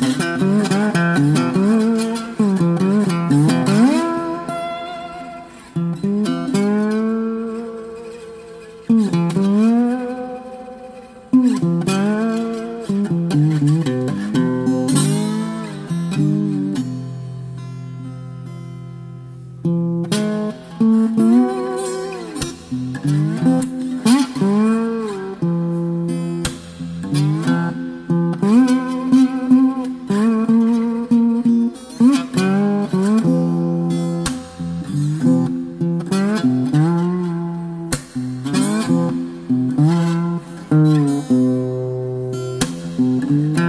Mm-hmm. Música